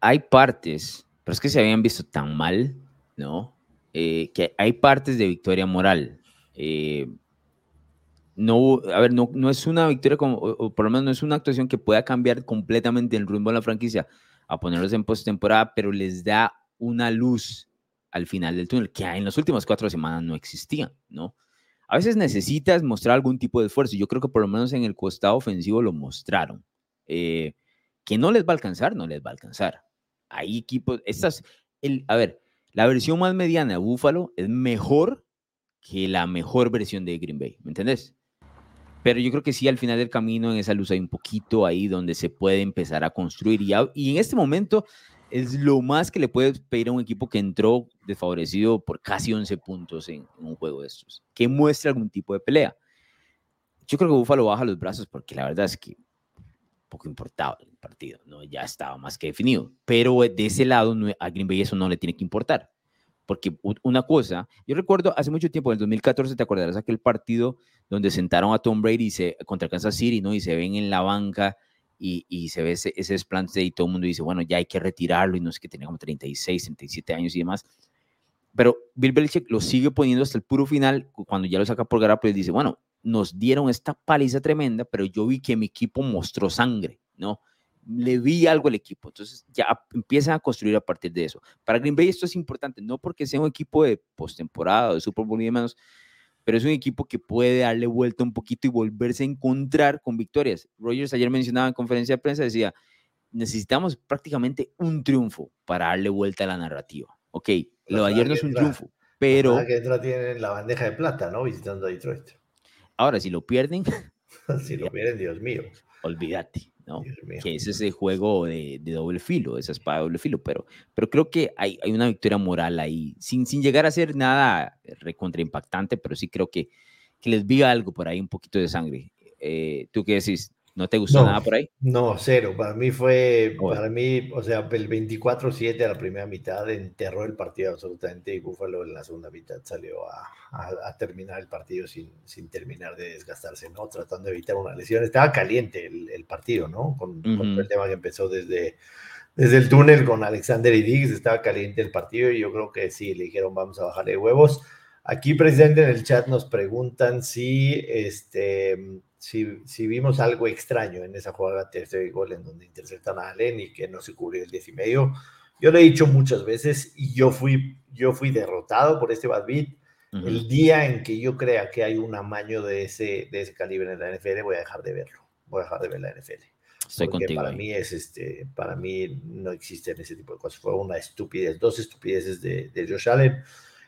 Hay partes, pero es que se habían visto tan mal, ¿no? Eh, que hay partes de victoria moral. Eh, no, a ver, no, no es una victoria como, o, por lo menos no es una actuación que pueda cambiar completamente el rumbo de la franquicia a ponerlos en postemporada, pero les da una luz al final del túnel que en las últimas cuatro semanas no existía, ¿no? A veces necesitas mostrar algún tipo de esfuerzo. Yo creo que por lo menos en el costado ofensivo lo mostraron. Eh, que no les va a alcanzar, no les va a alcanzar. Hay equipos, estas, el, a ver, la versión más mediana de Buffalo es mejor que la mejor versión de Green Bay, ¿me entendés? Pero yo creo que sí, al final del camino, en esa luz hay un poquito ahí donde se puede empezar a construir. Y, y en este momento, es lo más que le puedes pedir a un equipo que entró desfavorecido por casi 11 puntos en, un juego de estos, que muestre algún tipo de pelea. Yo creo que Buffalo baja los brazos porque la verdad es que poco importaba el partido, ¿no? ya estaba más que definido. Pero de ese lado a Green Bay eso no le tiene que importar. Porque una cosa, yo recuerdo hace mucho tiempo, en el 2014, te acordarás aquel partido donde sentaron a Tom Brady se, contra Kansas City, ¿no? Y se ven en la banca y, y se ve ese, ese desplante y todo el mundo dice, bueno, ya hay que retirarlo y no sé qué, tenía como 36, 37 años y demás. Pero Bill Belichick lo sigue poniendo hasta el puro final, cuando ya lo saca por Garoppolo y dice, bueno, nos dieron esta paliza tremenda, pero yo vi que mi equipo mostró sangre, ¿no? Le vi algo al equipo, entonces ya empiezan a construir a partir de eso. Para Green Bay esto es importante, no porque sea un equipo de postemporada de Super Bowl y demás, pero es un equipo que puede darle vuelta un poquito y volverse a encontrar con victorias. Rogers ayer mencionaba en conferencia de prensa, decía, necesitamos prácticamente un triunfo para darle vuelta a la narrativa. Ok, lo de ayer no es un triunfo, pero... La que tienen la bandeja de plata, ¿no? Visitando a Detroit. Ahora, si lo pierden. si lo pierden, Dios mío. Olvídate, ¿no? Que es ese juego de, doble filo, esa espada de doble filo. Pero, pero creo que hay, hay una victoria moral ahí, sin, sin llegar a ser nada recontra impactante, pero sí creo que, que les vi algo por ahí, un poquito de sangre. Eh, ¿Tú qué decís? ¿No te gustó nada por ahí? No, cero. Para mí fue, para mí, o sea, el 24-7 a la primera mitad enterró el partido absolutamente y Búfalo en la segunda mitad salió a, a, terminar el partido sin, sin, terminar de desgastarse, ¿no? Tratando de evitar una lesión. Estaba caliente el, el partido, ¿no? Con, el tema que empezó desde, desde el túnel con Alexander y Diggs, estaba caliente el partido y yo creo que sí, le dijeron vamos a bajarle huevos. Aquí presente en el chat nos preguntan si este si, vimos algo extraño en esa jugada tercer gol en donde interceptan a Allen y que no se cubrió el 10 y medio. Yo lo he dicho muchas veces y yo fui, yo fui derrotado por este bad beat. El día en que yo crea que hay un amaño de ese, de ese calibre en la NFL, voy a dejar de verlo. Voy a dejar de ver la NFL. Estoy porque para mí es este, para mí no existen ese tipo de cosas. Fue una estupidez, dos estupideces de, de Josh Allen.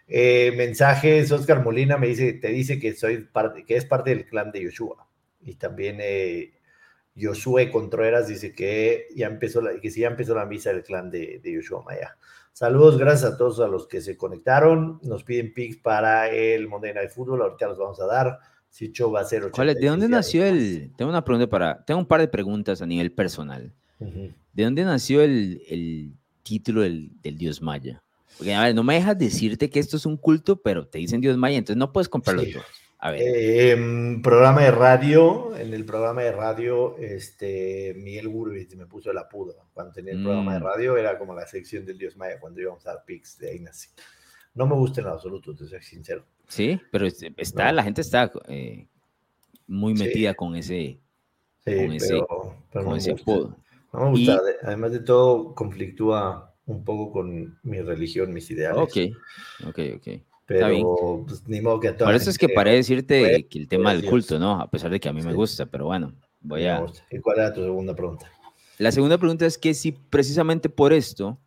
Eh, mensajes, Oscar Molina me dice, te dice que soy parte, que es parte del clan de Yoshua y también eh, Josué Contreras dice que ya empezó la, que sí, ya empezó la misa del clan de, de Yoshua Maya. Saludos, gracias a todos a los que se conectaron. Nos piden pics para el Monday Night Football. Ahorita los vamos a dar. Sicho va a ser ¿De dónde nació el.? Tengo una pregunta para. Tengo un par de preguntas a nivel personal. ¿De dónde nació el, el título del, del, Dios Maya? Porque, a ver, no me dejas decirte que esto es un culto, pero te dicen Dios Maya, entonces no puedes comprarlo sí. A ver. Eh, programa de radio, en el programa de radio, este, Miguel Gurbitz me puso el apudo. Cuando tenía el programa de mm. radio, era como la sección del Dios Maya, cuando íbamos a dar pics, de ahí nací. No me gusta en absoluto, te soy sincero. Sí, pero está, la gente está eh, muy metida con ese, sí, con ese, con ese apodo. No me gusta, además de todo, conflictúa un poco con mi religión, mis ideales. Ok, ok, ok. Pero pues, ni modo que a Por eso es que paré decirte que el tema del culto, ¿no? A pesar de que a mí me gusta, pero bueno, voy a... ¿Y cuál era tu segunda pregunta? La segunda pregunta es que si precisamente por esto,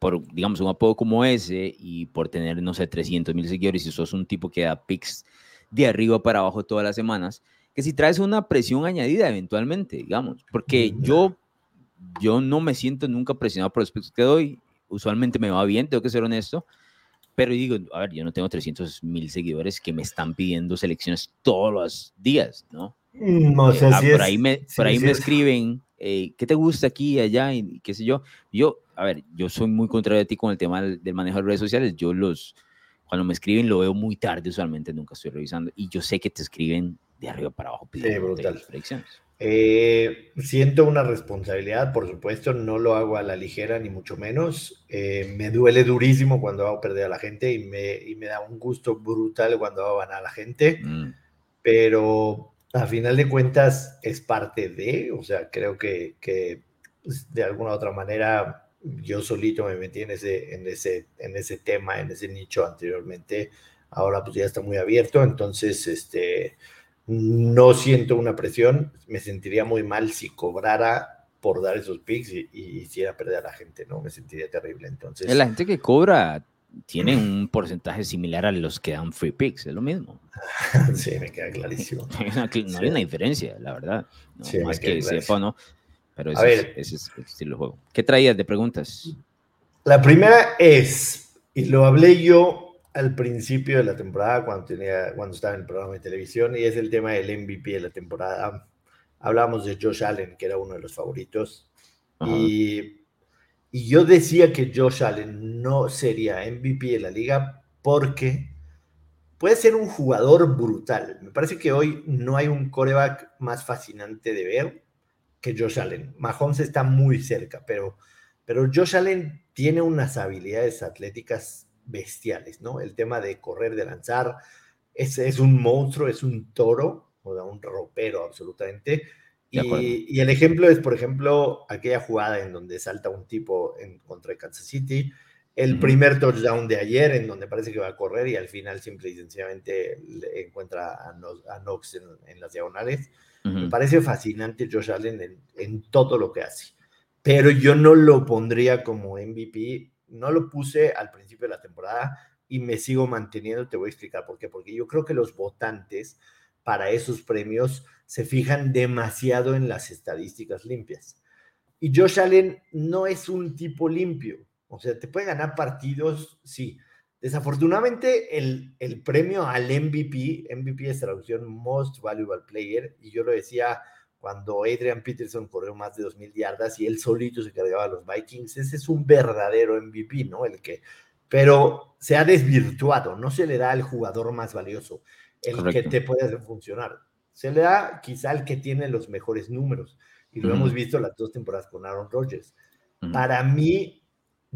por, digamos, un apodo como ese y por tener, no sé, 300 mil seguidores y sos un tipo que da pics de arriba para abajo todas las semanas, que si traes una presión añadida eventualmente, digamos, porque yo, yo no me siento nunca presionado por los pics que doy, usualmente me va bien, tengo que ser honesto, pero digo, a ver, yo no tengo 300 mil seguidores que me están pidiendo selecciones todos los días, ¿no? No sé si por, ahí me, por ahí me escriben, eh, ¿qué te gusta aquí y allá? Y qué sé yo. Yo, a ver, yo soy muy contrario a ti con el tema del, manejo de redes sociales. Yo los, cuando me escriben lo veo muy tarde, usualmente nunca estoy revisando. Y yo sé que te escriben de arriba para abajo pidiendo selecciones. Eh, siento una responsabilidad, por supuesto, no lo hago a la ligera ni mucho menos. Eh, me duele durísimo cuando hago perder a la gente y me, y me da un gusto brutal cuando hago ganar a la gente, mm. pero a final de cuentas es parte de, o sea, creo que, que pues, de alguna u otra manera yo solito me metí en ese, en, ese, en ese tema, en ese nicho anteriormente, ahora pues ya está muy abierto, entonces, este no siento una presión, me sentiría muy mal si cobrara por dar esos picks y, hiciera perder a la gente, ¿no? Me sentiría terrible. Entonces, la gente que cobra tiene un porcentaje similar a los que dan free picks, es lo mismo. sí, me queda clarísimo. no hay una diferencia, la verdad. No, más que sepa, ¿no? Pero ese, es, ese el estilo de juego. ¿Qué traías de preguntas? La primera es, y lo hablé yo al principio de la temporada, cuando, tenía, cuando estaba en el programa de televisión, y es el tema del MVP de la temporada. Hablábamos de Josh Allen, que era uno de los favoritos, y, y, yo decía que Josh Allen no sería MVP de la liga porque puede ser un jugador brutal. Me parece que hoy no hay un coreback más fascinante de ver que Josh Allen. Mahomes está muy cerca, pero, pero Josh Allen tiene unas habilidades atléticas bestiales, ¿no? El tema de correr, de lanzar, es, es un monstruo, es un toro, o un ropero absolutamente. Y, y, el ejemplo es, por ejemplo, aquella jugada en donde salta un tipo en contra de Kansas City, el primer touchdown de ayer, en donde parece que va a correr y al final simple y sencillamente encuentra a, Knox en, las diagonales. Me parece fascinante Josh Allen en, todo lo que hace, pero yo no lo pondría como MVP, no lo puse al principio de la temporada y me sigo manteniendo, te voy a explicar por qué, porque yo creo que los votantes para esos premios se fijan demasiado en las estadísticas limpias. Y Josh Allen no es un tipo limpio o sea, te puede ganar partidos, sí. Desafortunadamente, el, el premio al MVP, MVP es traducción Most Valuable Player, y yo lo decía cuando Adrian Peterson corrió más de 2.000 yardas y él solito se cargaba a los Vikings, ese es un verdadero MVP, ¿no? El que, pero se ha desvirtuado, no se le da al jugador más valioso, el que te puede hacer funcionar. Se le da quizá al que tiene los mejores números, y lo hemos visto las dos temporadas con Aaron Rodgers. Para mí,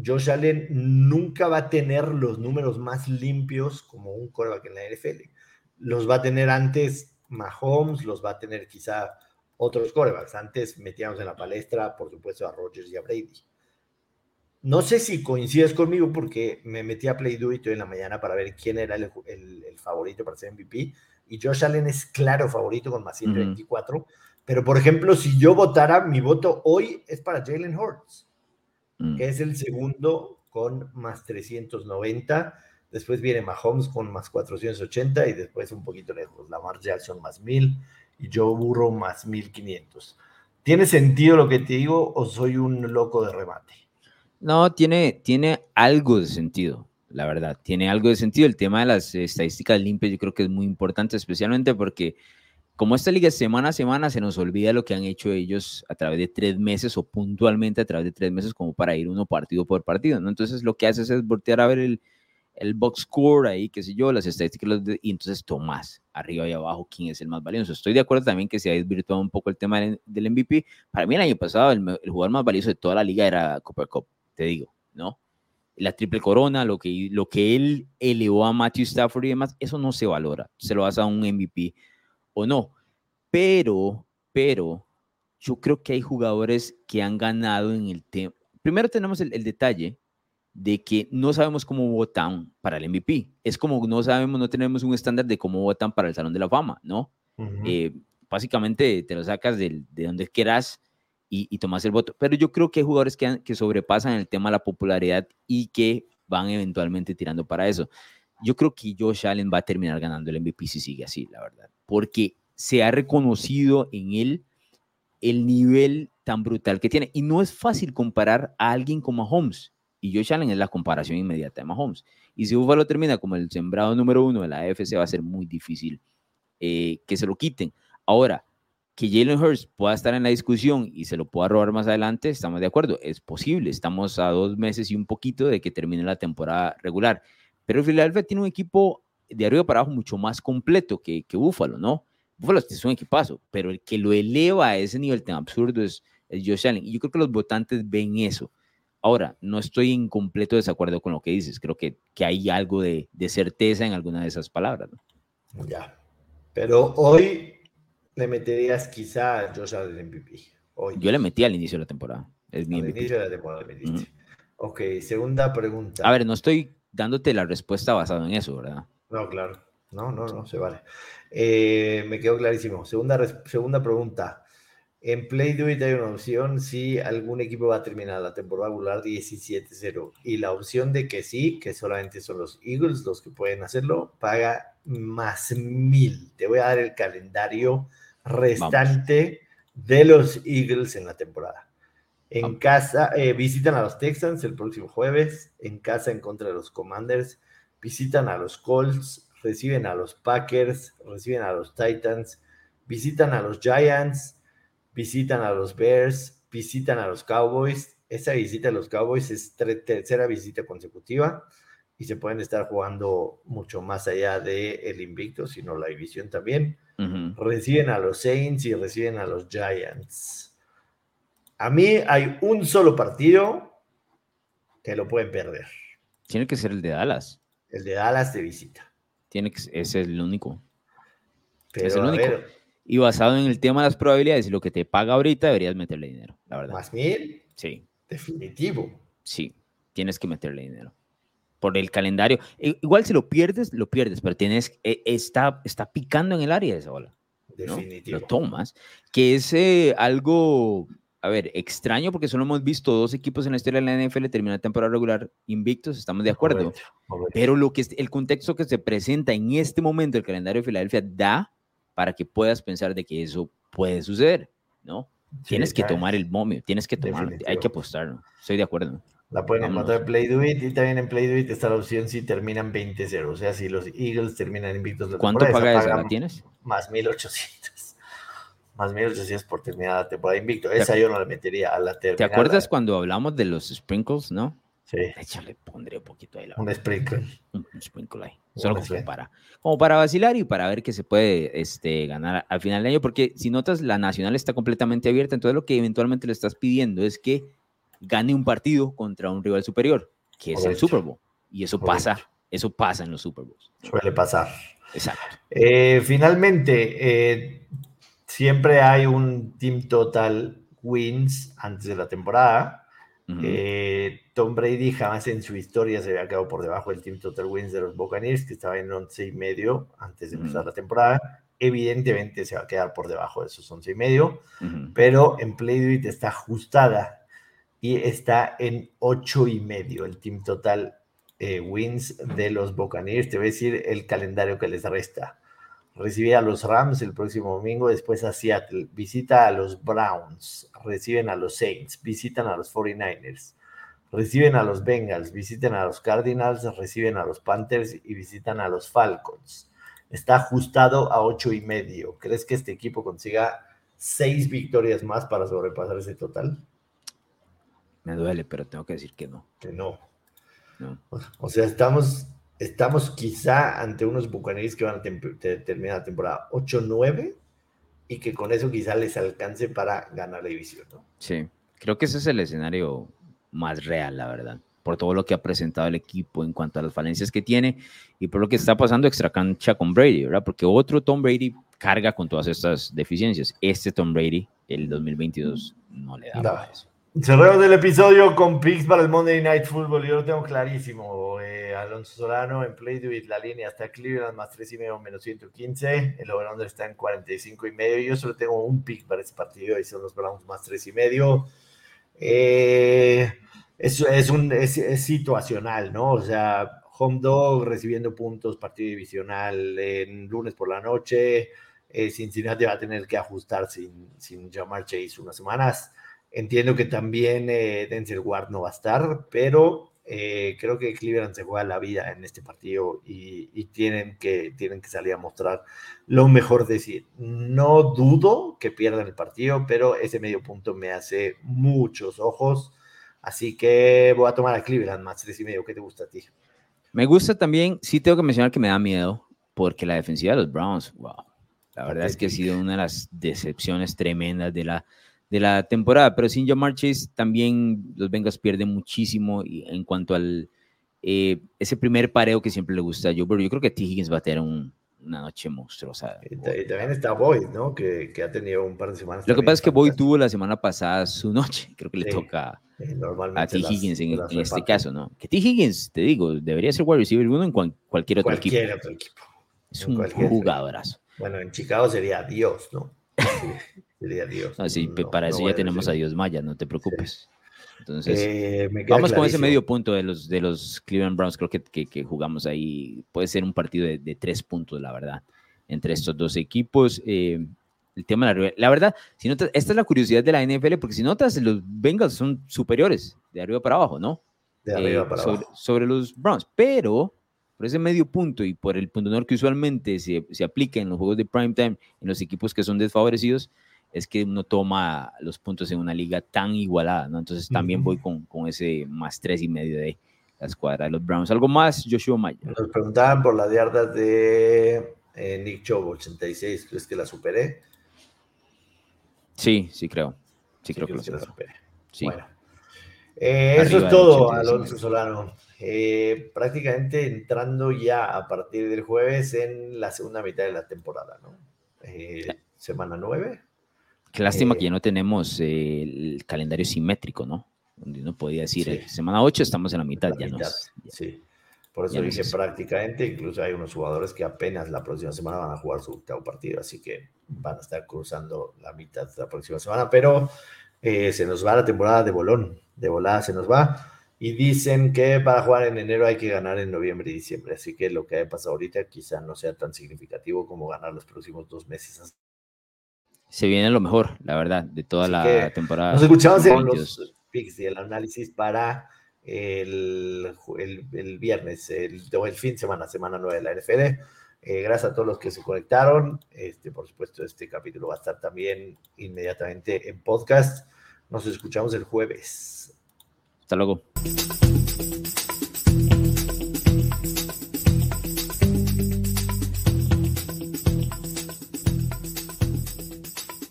Josh Allen nunca va a tener los números más limpios como un coreback en la NFL. Los va a tener antes Mahomes, los va a tener quizá otros corebacks. Antes metíamos en la palestra, por supuesto, a Rodgers y a Brady. No sé si coincides conmigo porque me metí a Play Do hoy en la mañana para ver quién era el, favorito para ser MVP. Y Josh Allen es claro favorito con más 124. Pero, por ejemplo, si yo votara, mi voto hoy es para Jalen Hurts. Mm. que es el segundo con más 390. Después viene Mahomes con más 480 y después un poquito lejos, Lamar Jackson más 1000 y Joe Burrow más 1500. ¿Tiene sentido lo que te digo o soy un loco de remate? No, tiene, tiene algo de sentido, la verdad. Tiene algo de sentido. El tema de las estadísticas limpias yo creo que es muy importante, especialmente porque como esta liga semana a semana se nos olvida lo que han hecho ellos a través de tres meses o puntualmente a través de tres meses como para ir uno partido por partido. Entonces lo que haces es voltear a ver el, el box score ahí, qué sé yo, las estadísticas, y entonces tomas arriba y abajo quién es el más valioso. Estoy de acuerdo también que se ha desvirtuado un poco el tema del, MVP. Para mí el año pasado el, el, jugador más valioso de toda la liga era Cooper Cup, te digo, ¿no? La triple corona, lo que, lo que él elevó a Matthew Stafford y demás, eso no se valora. Se lo vas a un MVP o no. Pero, pero, yo creo que hay jugadores que han ganado en el tema. Primero tenemos el, detalle de que no sabemos cómo votan para el MVP. Es como no sabemos, no tenemos un estándar de cómo votan para el Salón de la Fama, ¿no? Eh, básicamente te lo sacas de, donde quieras y, y, tomas el voto. Pero yo creo que hay jugadores que, que sobrepasan el tema de la popularidad y que van eventualmente tirando para eso. Yo creo que Josh Allen va a terminar ganando el MVP si sigue así, la verdad. Porque se ha reconocido en él el nivel tan brutal que tiene. Y no es fácil comparar a alguien como Mahomes. Y Josh Allen es la comparación inmediata de Mahomes. Y si Buffalo termina como el sembrado número uno de la AFC, va a ser muy difícil eh, que se lo quiten. Ahora, que Jalen Hurts pueda estar en la discusión y se lo pueda robar más adelante, estamos de acuerdo, es posible. Estamos a dos meses y un poquito de que termine la temporada regular. Pero Philadelphia tiene un equipo de arriba para abajo mucho más completo que, que Buffalo, ¿no? Buffalo es un equipazo, pero el que lo eleva a ese nivel tan absurdo es, Josh Allen. Y yo creo que los votantes ven eso. Ahora, no estoy en completo desacuerdo con lo que dices. Creo que, que hay algo de, de, certeza en alguna de esas palabras. Ya. Pero hoy le meterías quizá a Josh Allen MVP. Hoy. Yo le metí al inicio de la temporada. Es al inicio de la temporada metiste. Ok, segunda pregunta. A ver, no estoy dándote la respuesta basada en eso, ¿verdad? No, claro. No, no, no, se vale. Eh, me quedó clarísimo. Segunda, segunda pregunta. En Play Do hay una opción si algún equipo va a terminar la temporada regular 17-0. Y la opción de que sí, que solamente son los Eagles los que pueden hacerlo, paga más mil. Te voy a dar el calendario restante de los Eagles en la temporada. En casa, eh, visitan a los Texans el próximo jueves. En casa, en contra de los Commanders. Visitan a los Colts reciben a los Packers, reciben a los Titans, visitan a los Giants, visitan a los Bears, visitan a los Cowboys. Esa visita a los Cowboys es tercera visita consecutiva y se pueden estar jugando mucho más allá del el invicto, sino la división también. Reciben a los Saints y reciben a los Giants. A mí hay un solo partido que lo pueden perder. Tiene que ser el de Dallas. El de Dallas de visita. Tiene que, ese es el único. es el único. Y basado en el tema de las probabilidades y lo que te paga ahorita, deberías meterle dinero, la verdad. ¿Más mil? Sí. Definitivo. Sí, tienes que meterle dinero. Por el calendario. Igual si lo pierdes, lo pierdes, pero tienes, e, está, está picando en el área de esa bola. Definitivo. Lo tomas. Que es eh, algo a ver, extraño porque solo hemos visto dos equipos en la historia de la NFL terminar temporada regular invictos, estamos de acuerdo. Pero lo que es, el contexto que se presenta en este momento el calendario de Filadelfia da para que puedas pensar de que eso puede suceder, ¿no? tienes que tomar el momio, tienes que tomar, hay que apostar, Estoy de acuerdo. La pueden encontrar en Play Do It y también en Play Do It está la opción si terminan 20-0, o sea, si los Eagles terminan invictos. ¿Cuánto paga esa? ¿La tienes? Más 1800 más 1800 por terminada la temporada invicto. Esa yo no la metería a la terminada. ¿Te acuerdas cuando hablamos de los sprinkles, no? Sí. le pondré un poquito ahí. un sprinkle. Un, sprinkle ahí. Solo como para, como para vacilar y para ver que se puede este, ganar al final del año. Porque si notas, la nacional está completamente abierta. Entonces lo que eventualmente le estás pidiendo es que gane un partido contra un rival superior, que es el Super Bowl. Y eso pasa, eso pasa en los Super Bowls. Suele pasar. Exacto. Eh, finalmente, eh, siempre hay un team total wins antes de la temporada. Eh, Tom Brady jamás en su historia se había quedado por debajo del team total wins de los Buccaneers, que estaba en 11 y medio antes de empezar la temporada. Evidentemente se va a quedar por debajo de esos 11 y medio, pero en Playdate está ajustada y está en 8 y medio el team total eh, wins de los Buccaneers. Te voy a decir el calendario que les resta recibe a los Rams el próximo domingo, después a Seattle, visita a los Browns, reciben a los Saints, visitan a los 49ers, reciben a los Bengals, visiten a los Cardinals, reciben a los Panthers y visitan a los Falcons. Está ajustado a ocho y medio. ¿Crees que este equipo consiga seis victorias más para sobrepasar ese total? Me duele, pero tengo que decir que no. Que no. no. O sea, estamos estamos quizá ante unos Buccaneers que van a terminar la temporada 8-9 y que con eso quizá les alcance para ganar la división, ¿no? Sí, creo que ese es el escenario más real, la verdad, por todo lo que ha presentado el equipo en cuanto a las falencias que tiene y por lo que está pasando extra cancha con Brady, ¿verdad? Porque otro Tom Brady carga con todas estas deficiencias. Este Tom Brady, el 2022, no le da eso. Cerremos el episodio con picks para el Monday Night Football. Yo lo tengo clarísimo. Eh, Alonso Solano en Play with la línea está Cleveland más 3 y medio menos 115. El over está en 45 y medio. Yo solo tengo un pick para ese partido y son los Browns más 3 y medio. Eh, es, es, un, es, situacional, ¿no? O sea, home dog recibiendo puntos, partido divisional en lunes por la noche. Eh, Cincinnati va a tener que ajustar sin, sin Jamar Chase unas semanas Entiendo que también eh, Denzel Ward no va a estar, pero eh, creo que Cleveland se juega la vida en este partido y, tienen, que, tienen que salir a mostrar lo mejor de sí. No dudo que pierdan el partido, pero ese medio punto me hace muchos ojos. Así que voy a tomar a Cleveland más tres y medio. ¿Qué te gusta a ti? Me gusta también, sí tengo que mencionar que me da miedo, porque la defensiva de los Browns, wow, la verdad es que ha sido una de las decepciones tremendas de la de la temporada, pero sin Jamar Chase también los Bengals pierden muchísimo en cuanto al eh, ese primer pareo que siempre le gusta a Joe Yo creo que T. Higgins va a tener una noche monstruosa. Y, también está Boyd, ¿no? Que, que, ha tenido un par de semanas. Lo que pasa es que Boyd tuvo la semana pasada su noche. Creo que le toca a T. Higgins en, este caso, ¿no? Que T. Higgins, te digo, debería ser wide receiver uno en cualquier otro cualquier equipo. Otro equipo. Es un jugadorazo. Bueno, en Chicago sería Dios, ¿no? Dios. para eso ya tenemos a Dios Maya, no te preocupes. Entonces, eh, vamos con ese medio punto de los, de los Cleveland Browns. Creo que, que, jugamos ahí. Puede ser un partido de, tres puntos, la verdad, entre estos dos equipos. Eh, el tema de la, la verdad, si notas, esta es la curiosidad de la NFL, porque si notas, los Bengals son superiores de arriba para abajo, ¿no? De arriba eh, para sobre, abajo. Sobre los Browns, pero por ese medio punto y por el punto honor que usualmente se, se aplica en los juegos de prime time, en los equipos que son desfavorecidos, es que uno toma los puntos en una liga tan igualada, ¿no? Entonces también voy con, con, ese más tres y medio de la escuadra de los Browns. ¿Algo más, Joshua Maya? Nos preguntaban por las yardas de eh, Nick Chubb, 86, ¿crees que la superé? Sí, sí creo. Sí, creo que, lo supera. Sí. Bueno. Eh, eso es todo, Alonso Solano. Eh, prácticamente entrando ya a partir del jueves en la segunda mitad de la temporada, ¿no? Eh, semana 9. Qué lástima que ya no tenemos el calendario simétrico, ¿no? Donde uno podía decir, semana 8 estamos en la mitad, ya no. Sí. Por eso dije prácticamente, incluso hay unos jugadores que apenas la próxima semana van a jugar su octavo partido, así que van a estar cruzando la mitad la próxima semana, pero eh, se nos va la temporada de bolón, de volada se nos va. Y dicen que para jugar en enero hay que ganar en noviembre y diciembre, así que lo que ha pasado ahorita quizá no sea tan significativo como ganar los próximos dos meses. Se viene lo mejor, la verdad, de toda la temporada. Nos escuchamos en los picks y el análisis para el, el, viernes, el, el, fin de semana, semana 9 de la NFL. Eh, gracias a todos los que se conectaron. Este, por supuesto, este capítulo va a estar también inmediatamente en podcast. Nos escuchamos el jueves. Hasta luego.